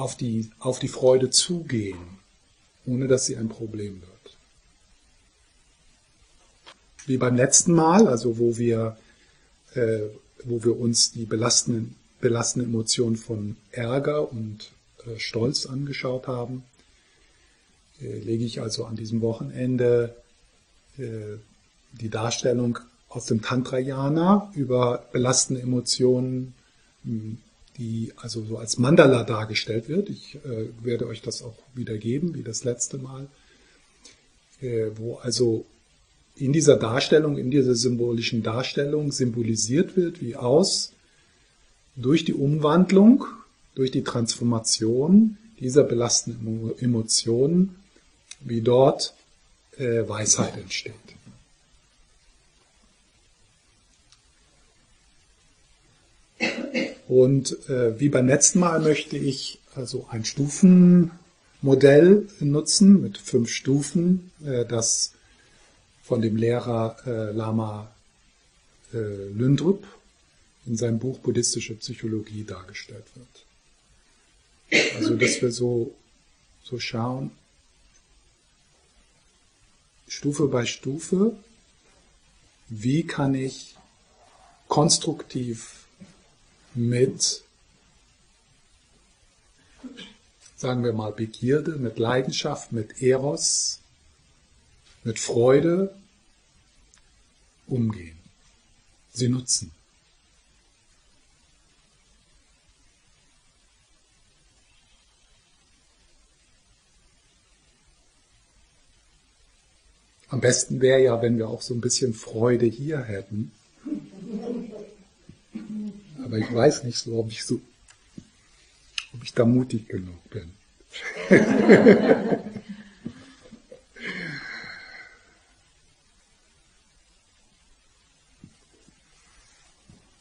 auf die, auf die Freude zugehen, ohne dass sie ein Problem wird. Wie beim letzten Mal, also wo wir, äh, wo wir uns die belastenden, belastenden Emotionen von Ärger und äh, Stolz angeschaut haben, äh, lege ich also an diesem Wochenende äh, die Darstellung aus dem Tantrayana über belastende Emotionen, die also so als Mandala dargestellt wird. Ich äh, werde euch das auch wiedergeben, wie das letzte Mal, äh, wo also in dieser Darstellung, in dieser symbolischen Darstellung symbolisiert wird, wie aus durch die Umwandlung, durch die Transformation dieser belastenden Emotionen, wie dort äh, Weisheit entsteht. Und äh, wie beim letzten Mal möchte ich also ein Stufenmodell nutzen mit fünf Stufen, äh, das von dem Lehrer äh, Lama äh, Lündrup in seinem Buch Buddhistische Psychologie dargestellt wird. Also dass wir so, so schauen, Stufe bei Stufe, wie kann ich konstruktiv mit, sagen wir mal, Begierde, mit Leidenschaft, mit Eros, mit Freude umgehen, sie nutzen. Am besten wäre ja, wenn wir auch so ein bisschen Freude hier hätten. Aber ich weiß nicht so, ob ich so, ob ich da mutig genug bin.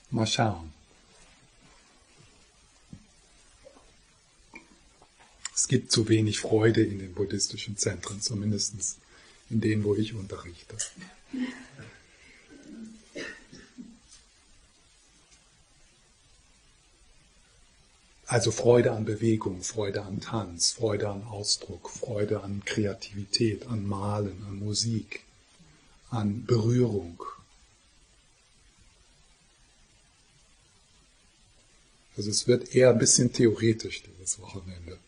Mal schauen. Es gibt zu wenig Freude in den buddhistischen Zentren, zumindest in denen, wo ich unterrichte. Also Freude an Bewegung, Freude an Tanz, Freude an Ausdruck, Freude an Kreativität, an Malen, an Musik, an Berührung. Also es wird eher ein bisschen theoretisch dieses Wochenende.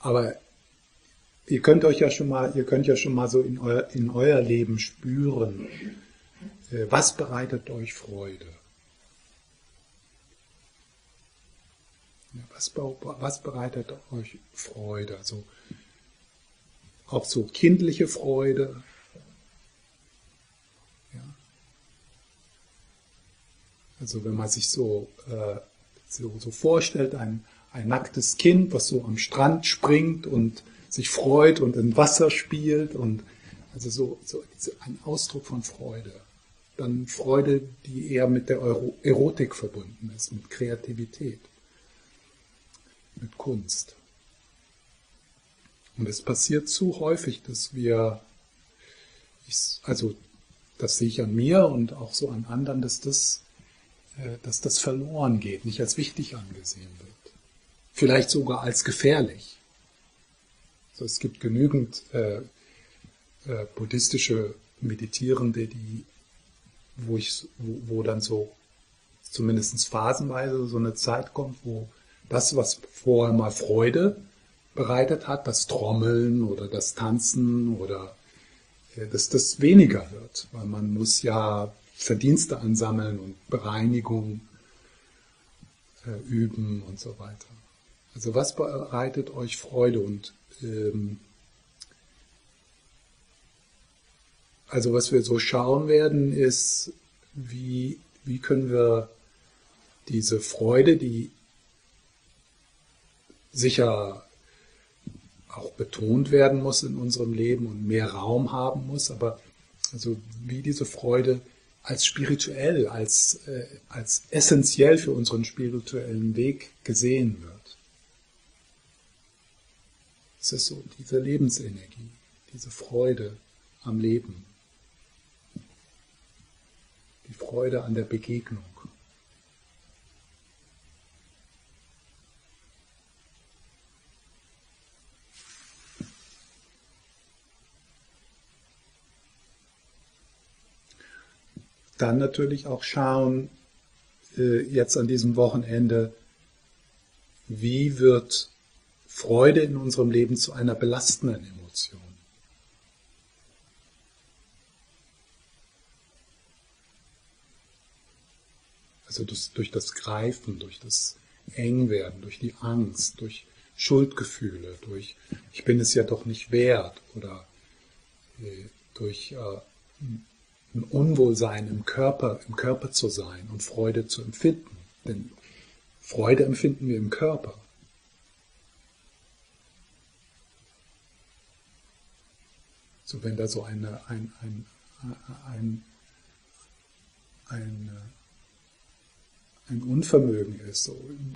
Aber ihr könnt euch ja schon mal, ihr könnt ja schon mal so in euer, in euer Leben spüren, äh, was bereitet euch Freude? Was, was bereitet euch Freude? Also auch so kindliche Freude. Ja. Also wenn man sich so, äh, so, so, vorstellt, ein, ein nacktes Kind, was so am Strand springt und sich freut und im Wasser spielt und also so, so ein Ausdruck von Freude. Dann Freude, die eher mit der Erotik verbunden ist, mit Kreativität mit Kunst. Und es passiert zu häufig, dass wir, also das sehe ich an mir und auch so an anderen, dass das, äh, dass das verloren geht, nicht als wichtig angesehen wird. Vielleicht sogar als gefährlich. Also es gibt genügend äh, äh, buddhistische Meditierende, die, wo ich, wo, wo dann so zumindest phasenweise so eine Zeit kommt, wo das, was vorher mal Freude bereitet hat, das Trommeln oder das Tanzen oder äh, dass das weniger wird, weil man muss ja Verdienste ansammeln und Bereinigung äh, üben und so weiter. Also was bereitet euch Freude und ähm, also was wir so schauen werden ist, wie, wie können wir diese Freude, die sicher auch betont werden muss in unserem Leben und mehr Raum haben muss, aber also wie diese Freude als spirituell, als, äh, als essentiell für unseren spirituellen Weg gesehen wird. Es ist so diese Lebensenergie, diese Freude am Leben, die Freude an der Begegnung. Dann natürlich auch schauen, äh, jetzt an diesem Wochenende, wie wird Freude in unserem Leben zu einer belastenden Emotion? Also durch, durch das Greifen, durch das Engwerden, durch die Angst, durch Schuldgefühle, durch ich bin es ja doch nicht wert oder äh, durch äh, ein Unwohlsein im Körper, im Körper zu sein und Freude zu empfinden. Denn Freude empfinden wir im Körper. So wenn da so eine, ein, ein, ein, ein, ein Unvermögen ist, so im,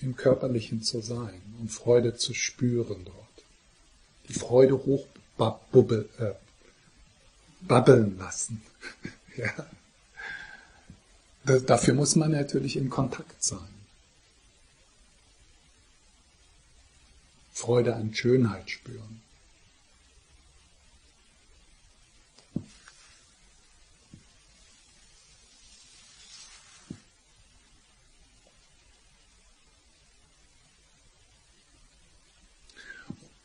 im Körperlichen zu sein und Freude zu spüren dort. Die Freude hochbubbeln äh, babbeln lassen. ja. Dafür muss man natürlich in Kontakt sein. Freude an Schönheit spüren.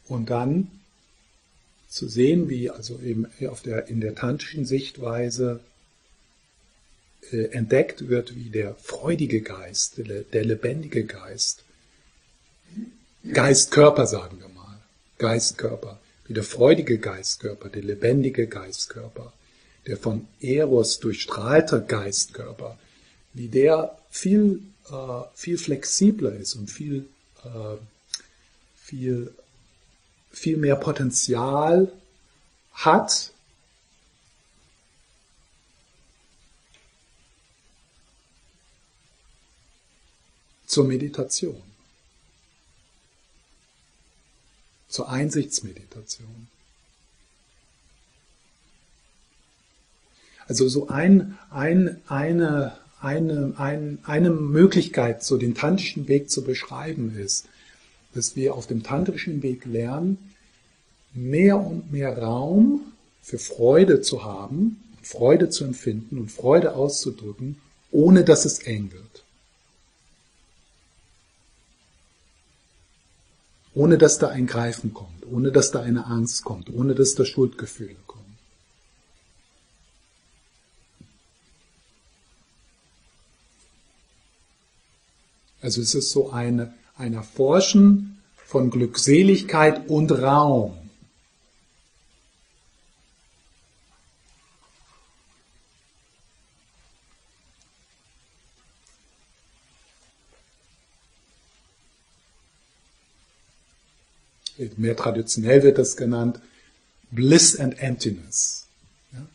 Und dann zu sehen, wie also eben auf der, in der tantischen Sichtweise äh, entdeckt wird, wie der freudige Geist, der, der lebendige Geist, Geistkörper sagen wir mal, Geistkörper, wie der freudige Geistkörper, der lebendige Geistkörper, der von Eros durchstrahlte Geistkörper, wie der viel, äh, viel flexibler ist und viel, äh, viel viel mehr Potenzial hat, zur Meditation, zur Einsichtsmeditation. Also so ein, ein, eine, eine, ein, eine Möglichkeit, so den tantischen Weg zu beschreiben ist, dass wir auf dem tantrischen Weg lernen, mehr und mehr Raum für Freude zu haben, Freude zu empfinden und Freude auszudrücken, ohne dass es eng wird. Ohne dass da ein Greifen kommt, ohne dass da eine Angst kommt, ohne dass da Schuldgefühle kommen. Also es ist so eine ein Erforschen von Glückseligkeit und Raum. Mehr traditionell wird das genannt Bliss and Emptiness. Ja?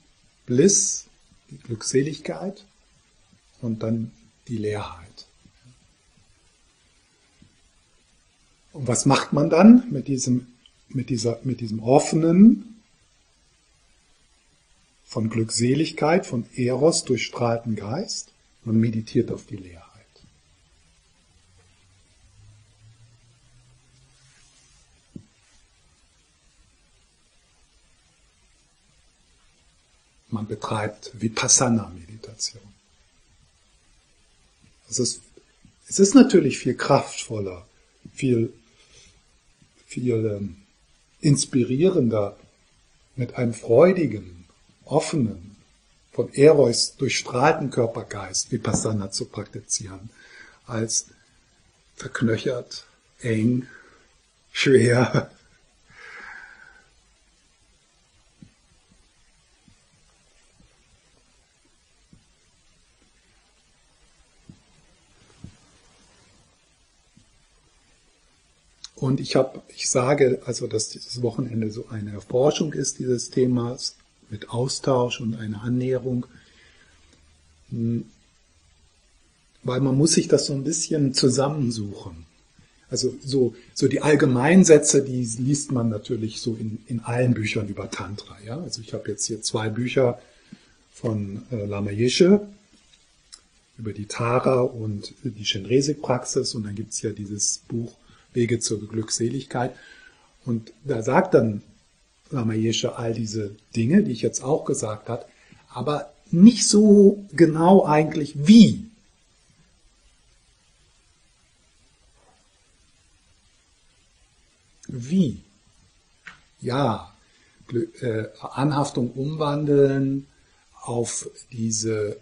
Bliss, die Glückseligkeit und dann die Leerheit. Und was macht man dann mit diesem, mit dieser, mit diesem offenen, von Glückseligkeit, von Eros durchstrahlten Geist? Man meditiert auf die Leerheit. Man betreibt Vipassana-Meditation. Es ist, es ist natürlich viel kraftvoller, viel viel ähm, inspirierender, mit einem freudigen, offenen, von Eros durchstrahlten Körpergeist Vipassana zu praktizieren, als verknöchert, eng, schwer, Und ich habe, ich sage also, dass dieses Wochenende so eine Erforschung ist dieses Themas mit Austausch und einer Annäherung, hm, weil man muss sich das so ein bisschen zusammensuchen. Also so, so die Allgemeinsätze, die liest man natürlich so in, in allen Büchern über Tantra. Ja? Also ich habe jetzt hier zwei Bücher von äh, Lama Yeshe über die Tara und die Shenresik-Praxis und dann gibt's ja dieses Buch Wege zur Glückseligkeit. Und da sagt dann Lama Yeshe all diese Dinge, die ich jetzt auch gesagt habe, aber nicht so genau eigentlich wie. Wie? Ja, äh, Anhaftung umwandeln auf diese,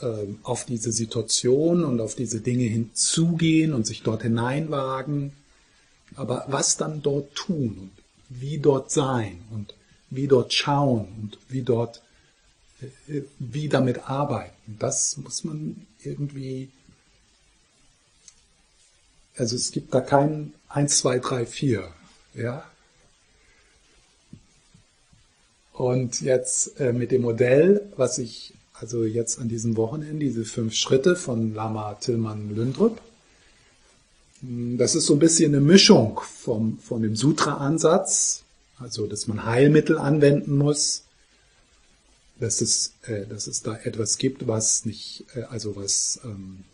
äh, auf diese Situation und auf diese Dinge hinzugehen und sich dort hineinwagen. Aber was dann dort tun und wie dort sein und wie dort schauen und wie dort, äh, wie damit arbeiten, das muss man irgendwie, also es gibt da kein 1, 2, 3, 4, ja, und jetzt äh, mit dem Modell, was ich also jetzt an diesem Wochenende, diese fünf Schritte von Lama Tillmann Lündrup, das ist so ein bisschen eine Mischung vom, von dem Sutra-Ansatz, also dass man Heilmittel anwenden muss, dass es, äh, dass es da etwas gibt, was nicht, äh, also was, ähm,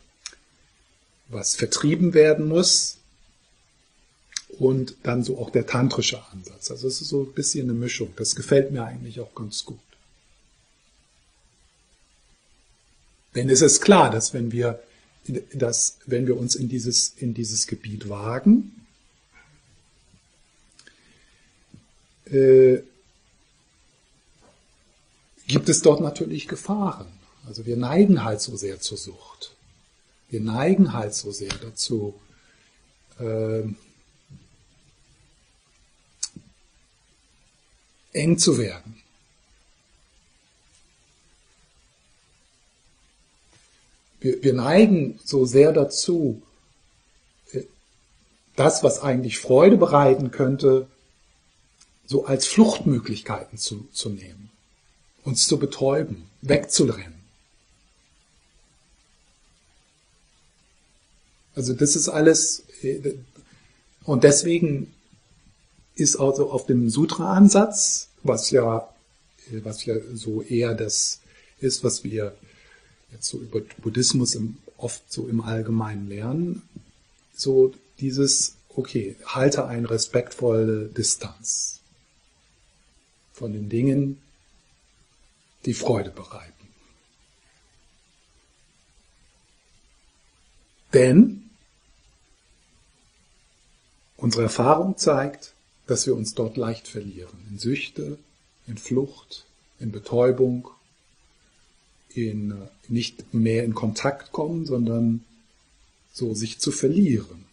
was vertrieben werden muss, und dann so auch der tantrische Ansatz. Also es ist so ein bisschen eine Mischung. Das gefällt mir eigentlich auch ganz gut. Denn es ist klar, dass wenn wir, dass wenn wir uns in dieses, in dieses Gebiet wagen, äh, gibt es dort natürlich Gefahren. Also wir neigen halt so sehr zur Sucht. Wir neigen halt so sehr dazu, äh, eng zu werden. Wir, wir neigen so sehr dazu, äh, das, was eigentlich Freude bereiten könnte, so als Fluchtmöglichkeiten zu, zu nehmen, uns zu betäuben, wegzurennen. Also das ist alles, äh, und deswegen ist also auf dem Sutra-Ansatz, was ja, was ja so eher das ist, was wir jetzt so über Buddhismus im, oft so im Allgemeinen lernen, so dieses, okay, halte eine respektvolle Distanz von den Dingen, die Freude bereiten. Denn unsere Erfahrung zeigt, dass wir uns dort leicht verlieren. In Süchte, in Flucht, in Betäubung, in nicht mehr in Kontakt kommen, sondern so sich zu verlieren.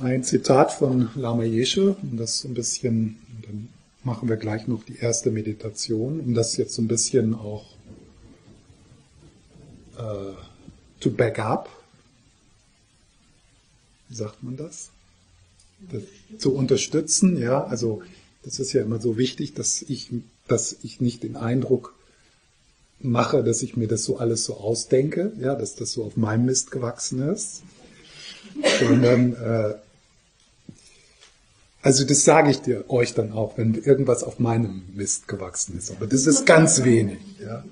Ein Zitat von Lama Yeshe, um das so ein bisschen, dann machen wir gleich noch die erste Meditation, um das jetzt so ein bisschen auch äh, to back up. Wie sagt man das? das? Zu unterstützen, ja, also das ist ja immer so wichtig, dass ich, dass ich nicht den Eindruck mache, dass ich mir das so alles so ausdenke, ja, dass das so auf meinem Mist gewachsen ist sondern äh, also das sage ich dir euch dann auch, wenn irgendwas auf meinem Mist gewachsen ist. Aber das ist ganz wenig. Ja.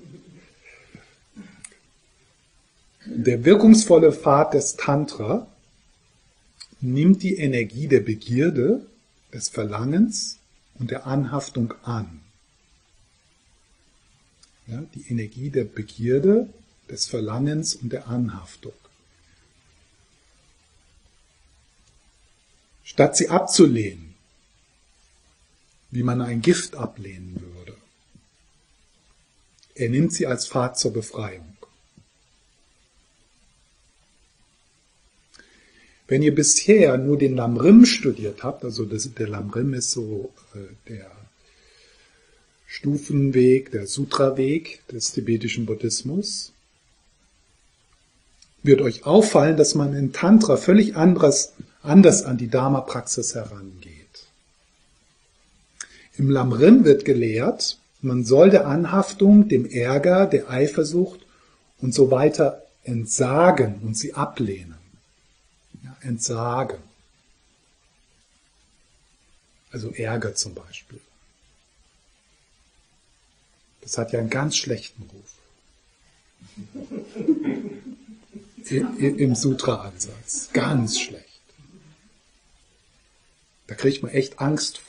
Der wirkungsvolle Pfad des Tantra nimmt die Energie der Begierde, des Verlangens und der Anhaftung an. Ja, die Energie der Begierde, des Verlangens und der Anhaftung. Statt sie abzulehnen, wie man ein Gift ablehnen würde. Er nimmt sie als Pfad zur Befreiung. Wenn ihr bisher nur den Lamrim studiert habt, also das, der Lamrim ist so äh, der Stufenweg, der Sutra-Weg des tibetischen Buddhismus, wird euch auffallen, dass man in Tantra völlig anderes anders an die Dharma-Praxis herangeht. Im Lamrim wird gelehrt, man soll der Anhaftung, dem Ärger, der Eifersucht und so weiter entsagen und sie ablehnen. Ja, entsagen. Also Ärger zum Beispiel. Das hat ja einen ganz schlechten Ruf. Im Sutra-Ansatz. Ganz schlecht. Da kriegt man echt Angst,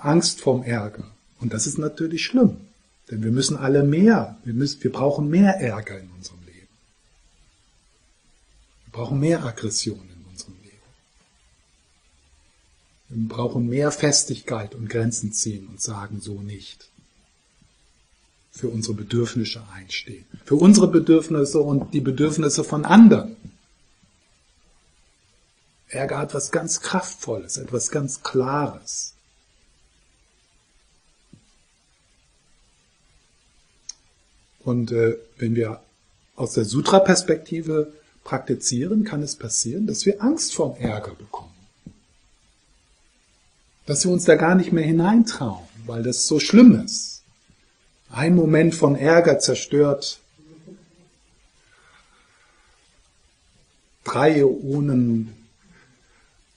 Angst vorm Ärger. Und das ist natürlich schlimm. Denn wir müssen alle mehr, wir, müssen, wir brauchen mehr Ärger in unserem Leben. Wir brauchen mehr Aggression in unserem Leben. Wir brauchen mehr Festigkeit und Grenzen ziehen und sagen so nicht. Für unsere Bedürfnisse einstehen. Für unsere Bedürfnisse und die Bedürfnisse von anderen. Ärger hat was ganz Kraftvolles, etwas ganz Klares. Und äh, wenn wir aus der Sutra-Perspektive praktizieren, kann es passieren, dass wir Angst vorm Ärger bekommen. Dass wir uns da gar nicht mehr hineintrauen, weil das so schlimm ist. Ein Moment von Ärger zerstört drei Ionen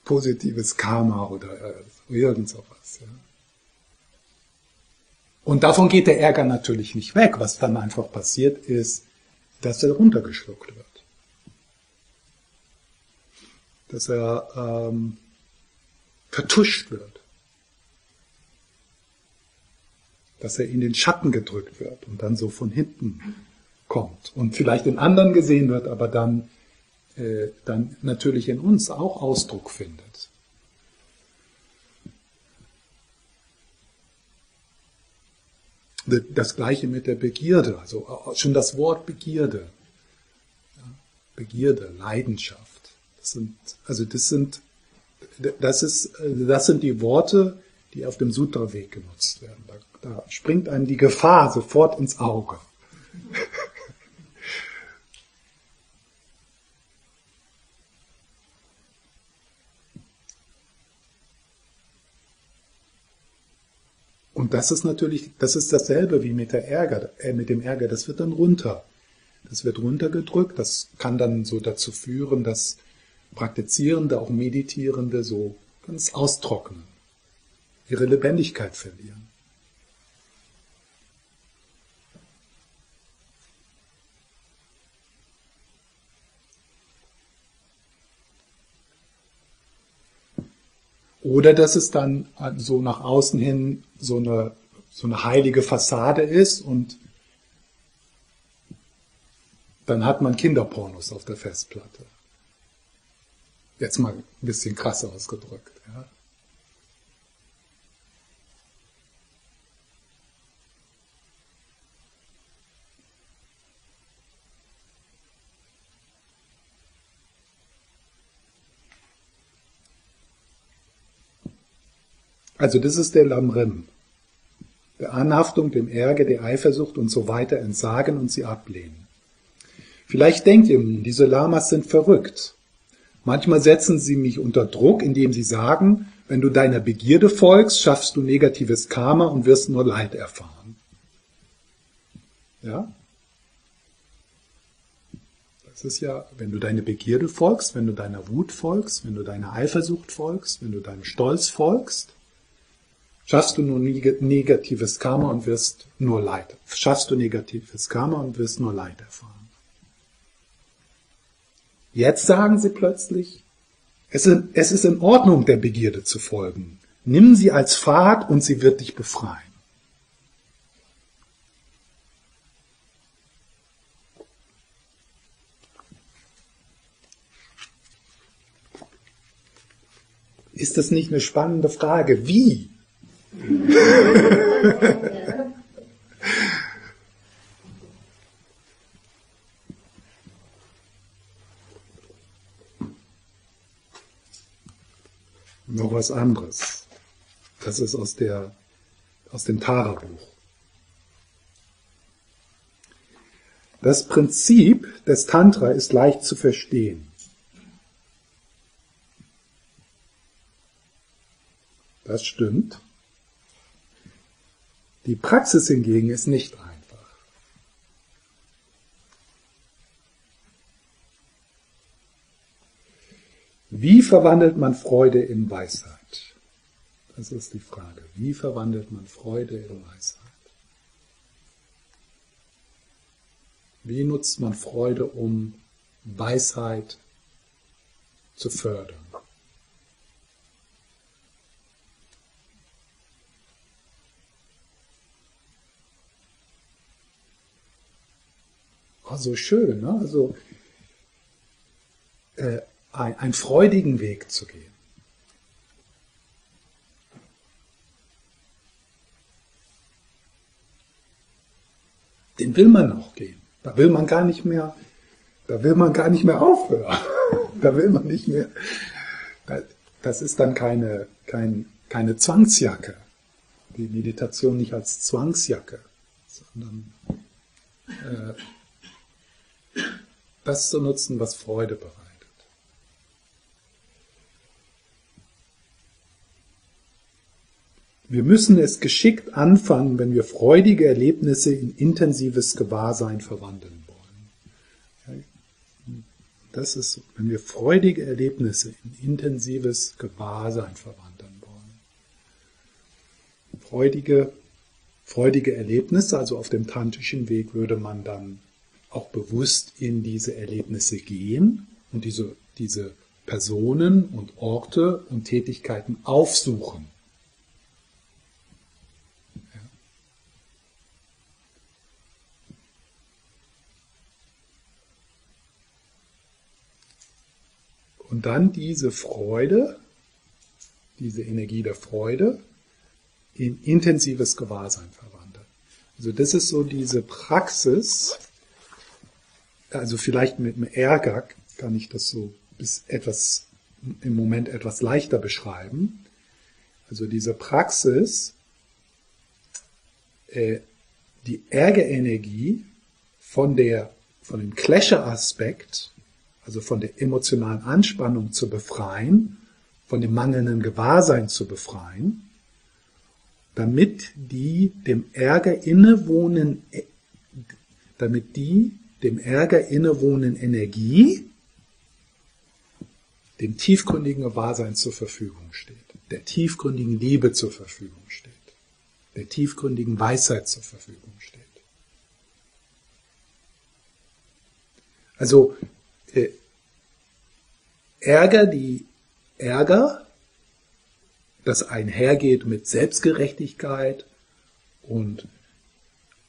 positives Karma oder äh, irgend sowas. Ja. Und davon geht der Ärger natürlich nicht weg. Was dann einfach passiert ist, dass er runtergeschluckt wird. Dass er ähm, vertuscht wird. Dass er in den Schatten gedrückt wird und dann so von hinten kommt und vielleicht in anderen gesehen wird, aber dann dann natürlich in uns auch Ausdruck findet. Das gleiche mit der Begierde, also schon das Wort Begierde. Begierde, Leidenschaft. Das sind, also das sind, das ist, das sind die Worte, die auf dem Sutra-Weg genutzt werden. Da, da springt einem die Gefahr sofort ins Auge. Und das ist natürlich, das ist dasselbe wie mit der Ärger, äh, mit dem Ärger. Das wird dann runter. Das wird runtergedrückt. Das kann dann so dazu führen, dass Praktizierende, auch Meditierende so ganz austrocknen, ihre Lebendigkeit verlieren. Oder dass es dann so nach außen hin so eine, so eine heilige Fassade ist und dann hat man Kinderpornos auf der Festplatte. Jetzt mal ein bisschen krass ausgedrückt. Ja. Also das ist der Lamrim. Der Anhaftung, dem Ärger, der Eifersucht und so weiter entsagen und sie ablehnen. Vielleicht denkt ihr, diese Lamas sind verrückt. Manchmal setzen sie mich unter Druck, indem sie sagen, wenn du deiner Begierde folgst, schaffst du negatives Karma und wirst nur Leid erfahren. Ja? Das ist ja, wenn du deine Begierde folgst, wenn du deiner Wut folgst, wenn du deiner Eifersucht folgst, wenn du deinem Stolz folgst, Schaffst du nur negatives Karma und wirst nur Leid. Schaffst du negatives Karma und wirst nur Leid erfahren. Jetzt sagen sie plötzlich, es ist in Ordnung, der Begierde zu folgen. Nimm sie als Pfad und sie wird dich befreien. Ist das nicht eine spannende Frage? Wie? Noch was anderes. Das ist aus, der, aus dem Tara-Buch. Das Prinzip des Tantra ist leicht zu verstehen. Das stimmt. Die Praxis hingegen ist nicht einfach. Wie verwandelt man Freude in Weisheit? Das ist die Frage. Wie verwandelt man Freude in Weisheit? Wie nutzt man Freude, um Weisheit zu fördern? Also schön, ne? also äh, ein, einen freudigen Weg zu gehen. Den will man auch gehen. Da will man gar nicht mehr, da will man gar nicht mehr aufhören. da will man nicht mehr. Das ist dann keine, kein, keine Zwangsjacke. Die Meditation nicht als Zwangsjacke, sondern äh, das zu nutzen, was Freude bereitet. Wir müssen es geschickt anfangen, wenn wir freudige Erlebnisse in intensives Gewahrsein verwandeln wollen. Das ist, wenn wir freudige Erlebnisse in intensives Gewahrsein verwandeln wollen. Freudige, freudige Erlebnisse, also auf dem tantischen Weg würde man dann auch bewusst in diese Erlebnisse gehen und diese, diese Personen und Orte und Tätigkeiten aufsuchen. Und dann diese Freude, diese Energie der Freude in intensives Gewahrsein verwandeln. Also das ist so diese Praxis, also vielleicht mit dem Ärger kann ich das so bis etwas, im Moment etwas leichter beschreiben. Also diese Praxis, äh, die Ärgerenergie von der, von dem Clasher-Aspekt also von der emotionalen Anspannung zu befreien, von dem mangelnden Gewahrsein zu befreien, damit die dem Ärger innewohnen, damit die dem Ärger innewohnen Energie dem tiefgründigen Gewahrsein zur Verfügung steht, der tiefgründigen Liebe zur Verfügung steht, der tiefgründigen Weisheit zur Verfügung steht. Also äh, Ärger, die Ärger, das einhergeht mit Selbstgerechtigkeit und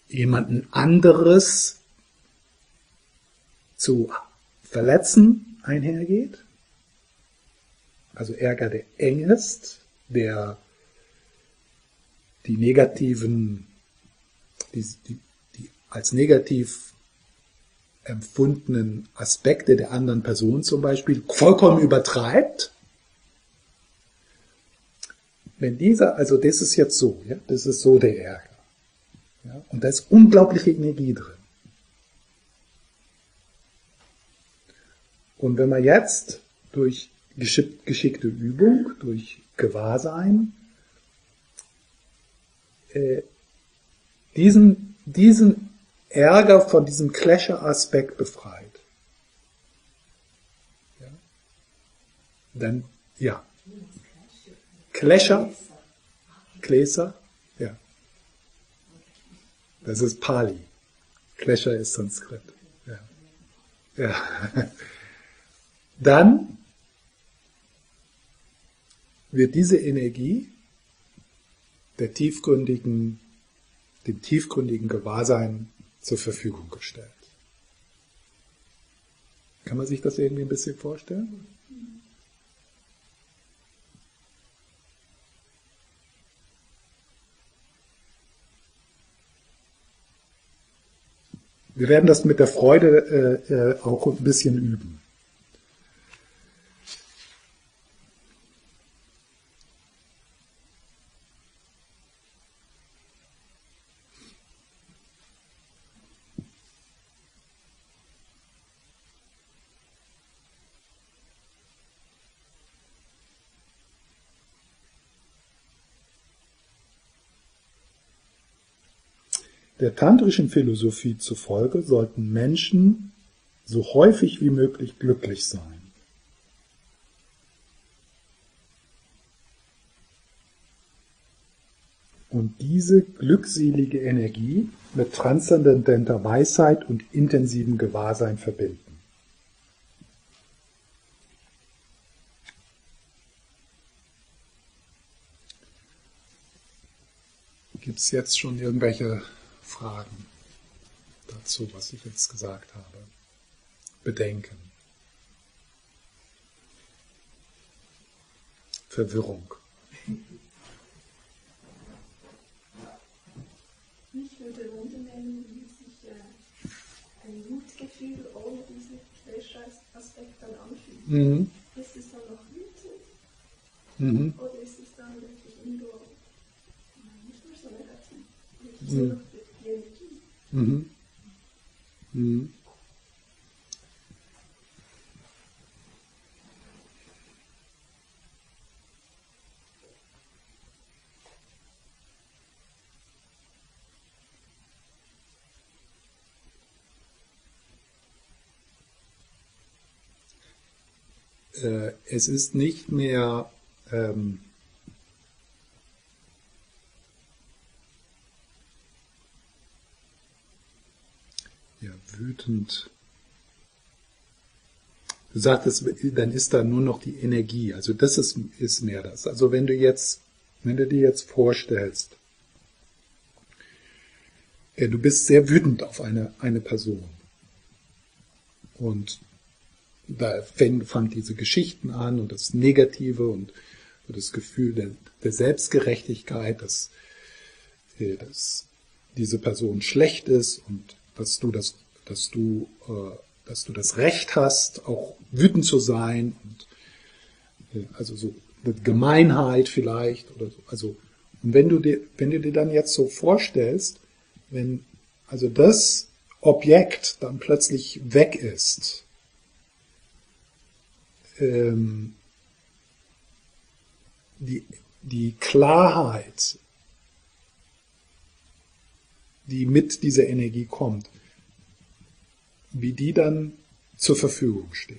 jemanden anderes zu verletzen einhergeht. Also Ärger, der eng ist, der die negativen, die, die, die als negativ empfundenen Aspekte der anderen Person zum Beispiel vollkommen übertreibt, wenn dieser, also das ist jetzt so, ja, das ist so der Ärger. Ja, und da ist unglaubliche Energie drin. Und wenn man jetzt durch geschickte Übung, durch Gewahrsein, äh, diesen, diesen Ärger von diesem Clasher-Aspekt befreit. Ja? Dann, ja. Clasher, Kläser, ja. Das ist Pali. Clasher ist Sanskrit. Ja. ja. Dann wird diese Energie der tiefgründigen, dem tiefgründigen Gewahrsein zur Verfügung gestellt. Kann man sich das irgendwie ein bisschen vorstellen? Wir werden das mit der Freude äh, äh auch ein bisschen üben. Der tantrischen Philosophie zufolge sollten Menschen so häufig wie möglich glücklich sein. Und diese glückselige Energie mit transzendenter Weisheit und intensivem Gewahrsein verbinden. Gibt es jetzt schon irgendwelche Fragen dazu, was ich jetzt gesagt habe? Bedenken. Verwirrung. Mich würde wundern, wie sich äh, ein Wutgefühl ohne diesen Fleisch-Aspekt dann anfühlt. Mhm. Ist es dann noch wütend? Mhm. Oder ist es dann wirklich nur nicht mehr so negativ? Mhm. Mhm. Mhm. es ist nicht mehr ähm, wütend. Du sagtest, dann ist da nur noch die Energie. Also das ist, ist mehr das. Also wenn du jetzt, wenn du dir jetzt vorstellst, äh, du bist sehr wütend auf eine, eine Person. Und da fangen diese Geschichten an und das Negative und das Gefühl der, der Selbstgerechtigkeit, dass, äh, dass diese Person schlecht ist und dass du das, dass du, äh, dass du das Recht hast, auch wütend zu sein und äh, also so eine Gemeinheit vielleicht oder so. Also und wenn du dir, wenn du dir dann jetzt so vorstellst, wenn also das Objekt dann plötzlich weg ist, ähm, die, die Klarheit, die mit dieser Energie kommt, wie die dann zur Verfügung steht.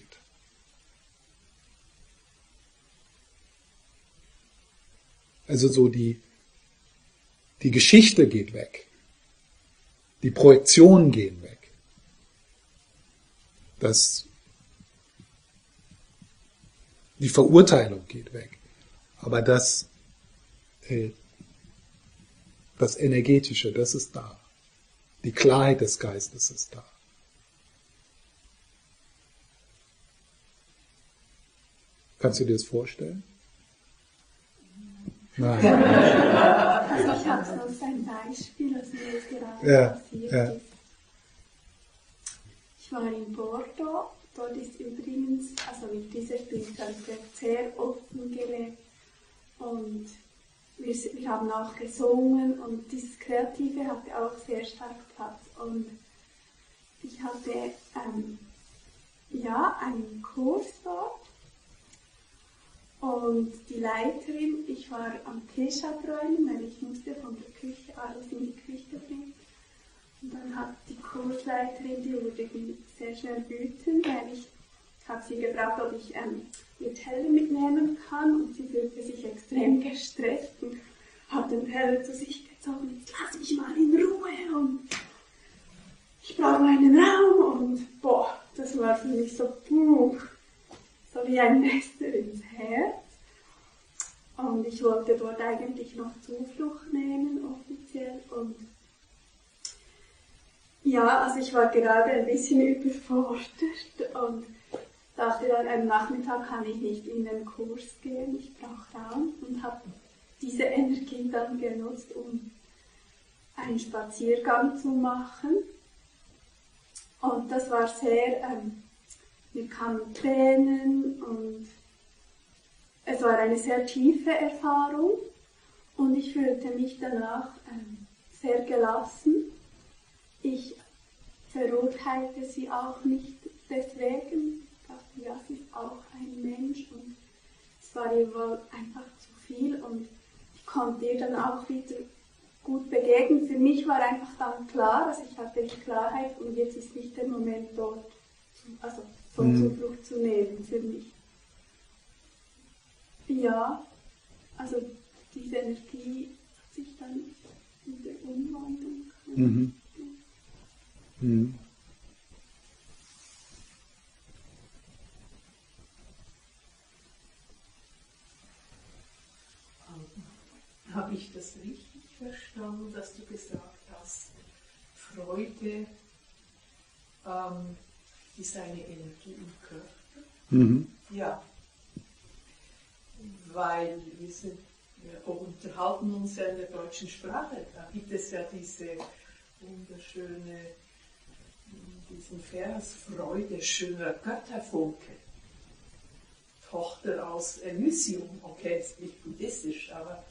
Also so die, die Geschichte geht weg. Die Projektionen gehen weg. Das die Verurteilung geht weg. Aber das, äh, das Energetische, das ist da. Die Klarheit des Geistes ist da. Kannst du dir das vorstellen? Nein. Also ich habe sonst ein Beispiel, was mir jetzt gerade ja, passiert ja. ist. Ich war in Bordeaux Dort ist übrigens, also mit dieser Spiritualität sehr offen gelebt und wir, wir haben auch gesungen und dieses Kreative hatte auch sehr stark Platz und ich hatte ähm, ja einen Kurs dort und die Leiterin, ich war am Tisch abräumen, weil ich musste von der Küche alles in die Küche bringen und dann hat die Kursleiterin, die wurde sehr schnell wütend, weil ich habe sie gefragt, ob ich ähm, ihr Teller mitnehmen kann. Und sie fühlte sich extrem gestresst und hat den Teller zu sich gezogen. Jetzt lass mich mal in Ruhe und ich brauche meinen Raum. Und boah, das war für mich so puh, so wie ein Messer ins Herz. Und ich wollte dort eigentlich noch Zuflucht nehmen, offiziell. Und ja, also ich war gerade ein bisschen überfordert und dachte dann, am Nachmittag kann ich nicht in den Kurs gehen, ich brauche Raum und habe diese Energie dann genutzt, um einen Spaziergang zu machen. Und das war sehr, ähm, mir kamen Tränen und es war eine sehr tiefe Erfahrung und ich fühlte mich danach ähm, sehr gelassen ich verurteilte sie auch nicht deswegen. Ich dachte, ja, sie ist auch ein Mensch und es war ihr wohl einfach zu viel und ich konnte ihr dann auch wieder gut begegnen. Für mich war einfach dann klar, also ich hatte die Klarheit und jetzt ist nicht der Moment dort, also so mhm. Zuflucht zu nehmen für mich. Ja, also diese Energie hat sich dann in der Umwandlung. Mhm. Mhm. Habe ich das richtig verstanden, dass du gesagt hast, Freude ähm, ist eine Energie im Körper? Mhm. Ja. Weil wir, sind, wir unterhalten uns ja in der deutschen Sprache. Da gibt es ja diese wunderschöne, diesen Vers, Freude schöner Götterfunke. Tochter aus Elysium, okay, ist nicht buddhistisch, aber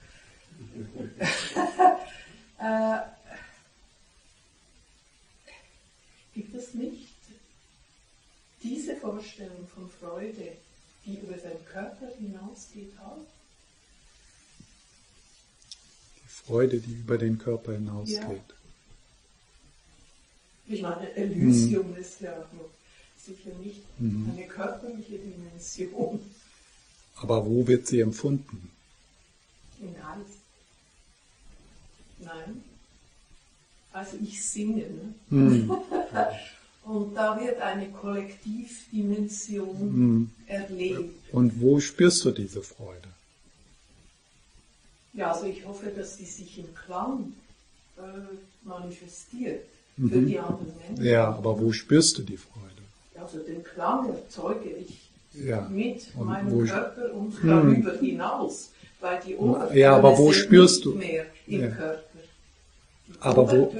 äh, gibt es nicht diese Vorstellung von Freude, die über den Körper hinausgeht, auch? Die Freude, die über den Körper hinausgeht. Ja. Ich meine, Elysium mhm. ist ja sicher nicht mhm. eine körperliche Dimension. Aber wo wird sie empfunden? In alles. Nein. Also ich singe. Ne? Mhm. Und da wird eine Kollektivdimension mhm. erlebt. Und wo spürst du diese Freude? Ja, also ich hoffe, dass die sich im Klang äh, manifestiert mhm. für die anderen Menschen. Ja, aber wo spürst du die Freude? Also den Klang erzeuge ich ja. mit und meinem Körper und darüber hm. hinaus, weil die Obertöne ja, aber wo sind spürst nicht du? mehr im ja. Körper. Aber wo,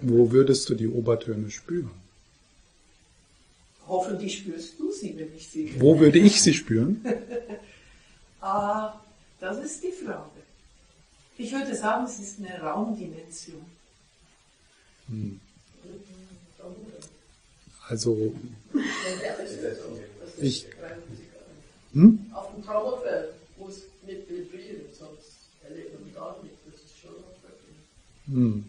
wo würdest du die Obertöne spüren? Hoffentlich spürst du sie, wenn ich sie. Wo würde ich sie spüren? ah, das ist die Frage. Ich würde sagen, es ist eine Raumdimension. Hm. Also, ich. Hm? Auf dem Trauerfeld muss mit vibrieren, sonst erlebt man gar nicht. Hm.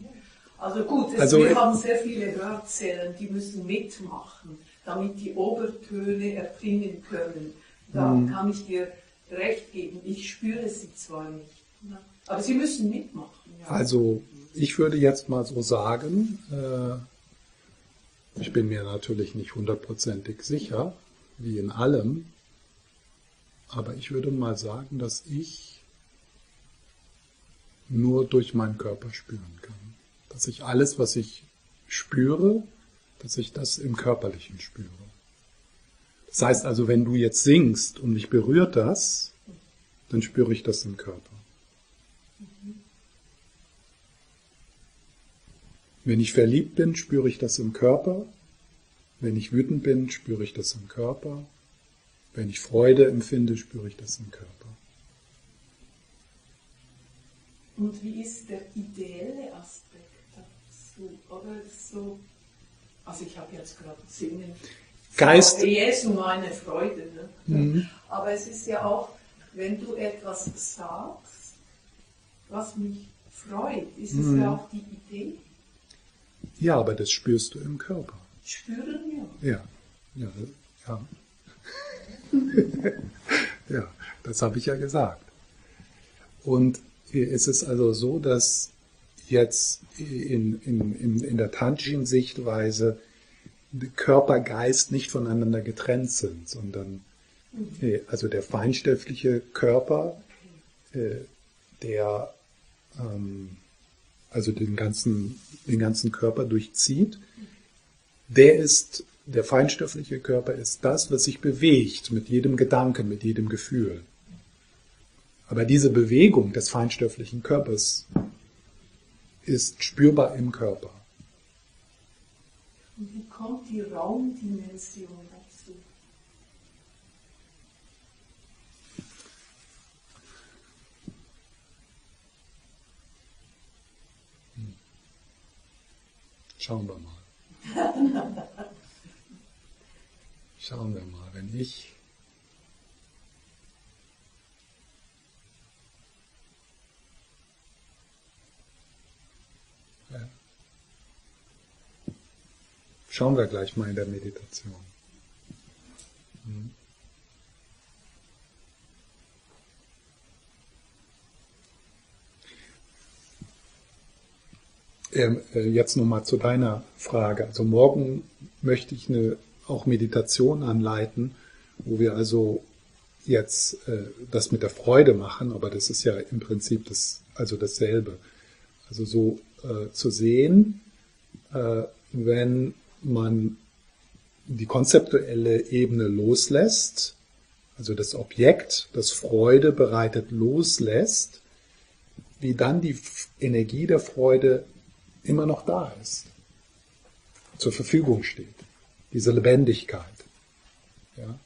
Also gut, es, also, wir haben sehr viele Hörzellen, die müssen mitmachen, damit die Obertöne erklingen können. Da hm. kann ich dir recht geben. Ich spüre sie zwar nicht, aber sie müssen mitmachen. Ja. Also ich würde jetzt mal so sagen, äh, ich bin mir natürlich nicht hundertprozentig sicher, wie in allem, aber ich würde mal sagen, dass ich nur durch meinen Körper spüren kann. Dass ich alles, was ich spüre, dass ich das im Körperlichen spüre. Das heißt also, wenn du jetzt singst und mich berührt das, dann spüre ich das im Körper. Wenn ich verliebt bin, spüre ich das im Körper. Wenn ich wütend bin, spüre ich das im Körper. Wenn ich Freude empfinde, spüre ich das im Körper. Und wie ist der ideelle Aspekt dazu? Oder so, also ich habe jetzt gerade Singen. Geist. Jesu meine Freude. Ne? Mhm. Aber es ist ja auch, wenn du etwas sagst, was mich freut, ist mhm. es ja auch die Idee. Ja, aber das spürst du im Körper. Spüren wir? Ja, ja, ja. ja, das habe ich ja gesagt. Und es ist also so, dass jetzt in, in, in, in der Tanshin-Sichtweise Körper, Geist nicht voneinander getrennt sind, sondern mhm. also der feinstoffliche Körper, äh, der ähm, also den ganzen, den ganzen Körper durchzieht, der ist, der feinstoffliche Körper ist das, was sich bewegt mit jedem Gedanken, mit jedem Gefühl. Aber diese Bewegung des feinstofflichen Körpers ist spürbar im Körper. Und wie kommt die Raumdimension dazu? Hm. Schauen wir mal. Schauen wir mal, wenn ich Schauen wir gleich mal in der Meditation. Hm. Ähm, äh, jetzt nochmal zu deiner Frage. Also morgen möchte ich eine auch Meditation anleiten, wo wir also jetzt äh, das mit der Freude machen, aber das ist ja im Prinzip das, also dasselbe. Also so äh, zu sehen, äh, wenn man die konzeptuelle Ebene loslässt, also das Objekt, das Freude bereitet, loslässt, wie dann die Energie der Freude immer noch da ist, zur Verfügung steht. Diese Lebendigkeit. Ja?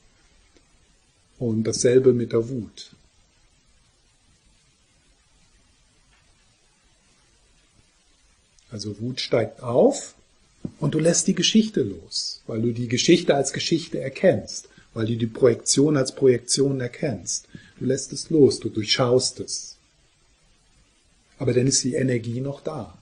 Und dasselbe mit der Wut. Also Wut steigt auf und du lässt die Geschichte los, weil du die Geschichte als Geschichte erkennst, weil du die Projektion als Projektion erkennst. Du lässt es los, du durchschaust es. Aber dann ist die Energie noch da.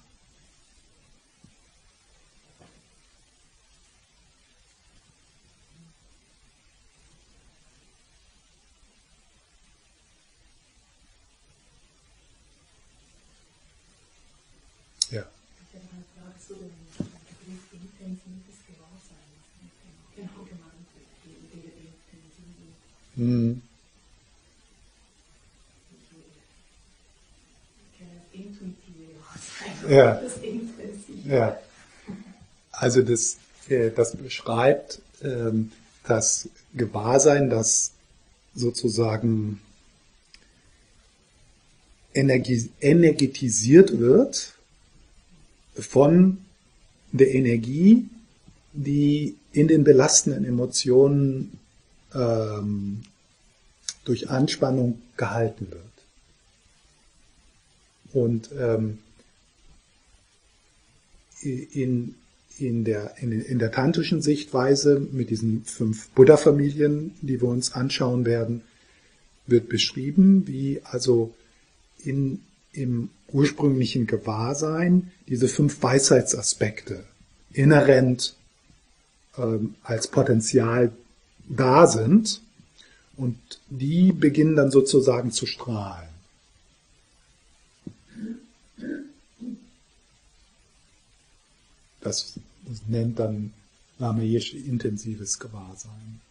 Hm. Ja. ja. Also das, äh, das beschreibt ähm, das Gewahrsein, das sozusagen energetisiert wird von der Energie, die in den belastenden Emotionen ähm, durch Anspannung gehalten wird. Und ähm, in, in, der, in, in der tantrischen Sichtweise mit diesen fünf Buddha-Familien, die wir uns anschauen werden, wird beschrieben, wie also in, im ursprünglichen Gewahrsein diese fünf Weisheitsaspekte inhärent ähm, als Potenzial da sind und die beginnen dann sozusagen zu strahlen. Das, das nennt dann Rameyesh intensives Gewahrsein.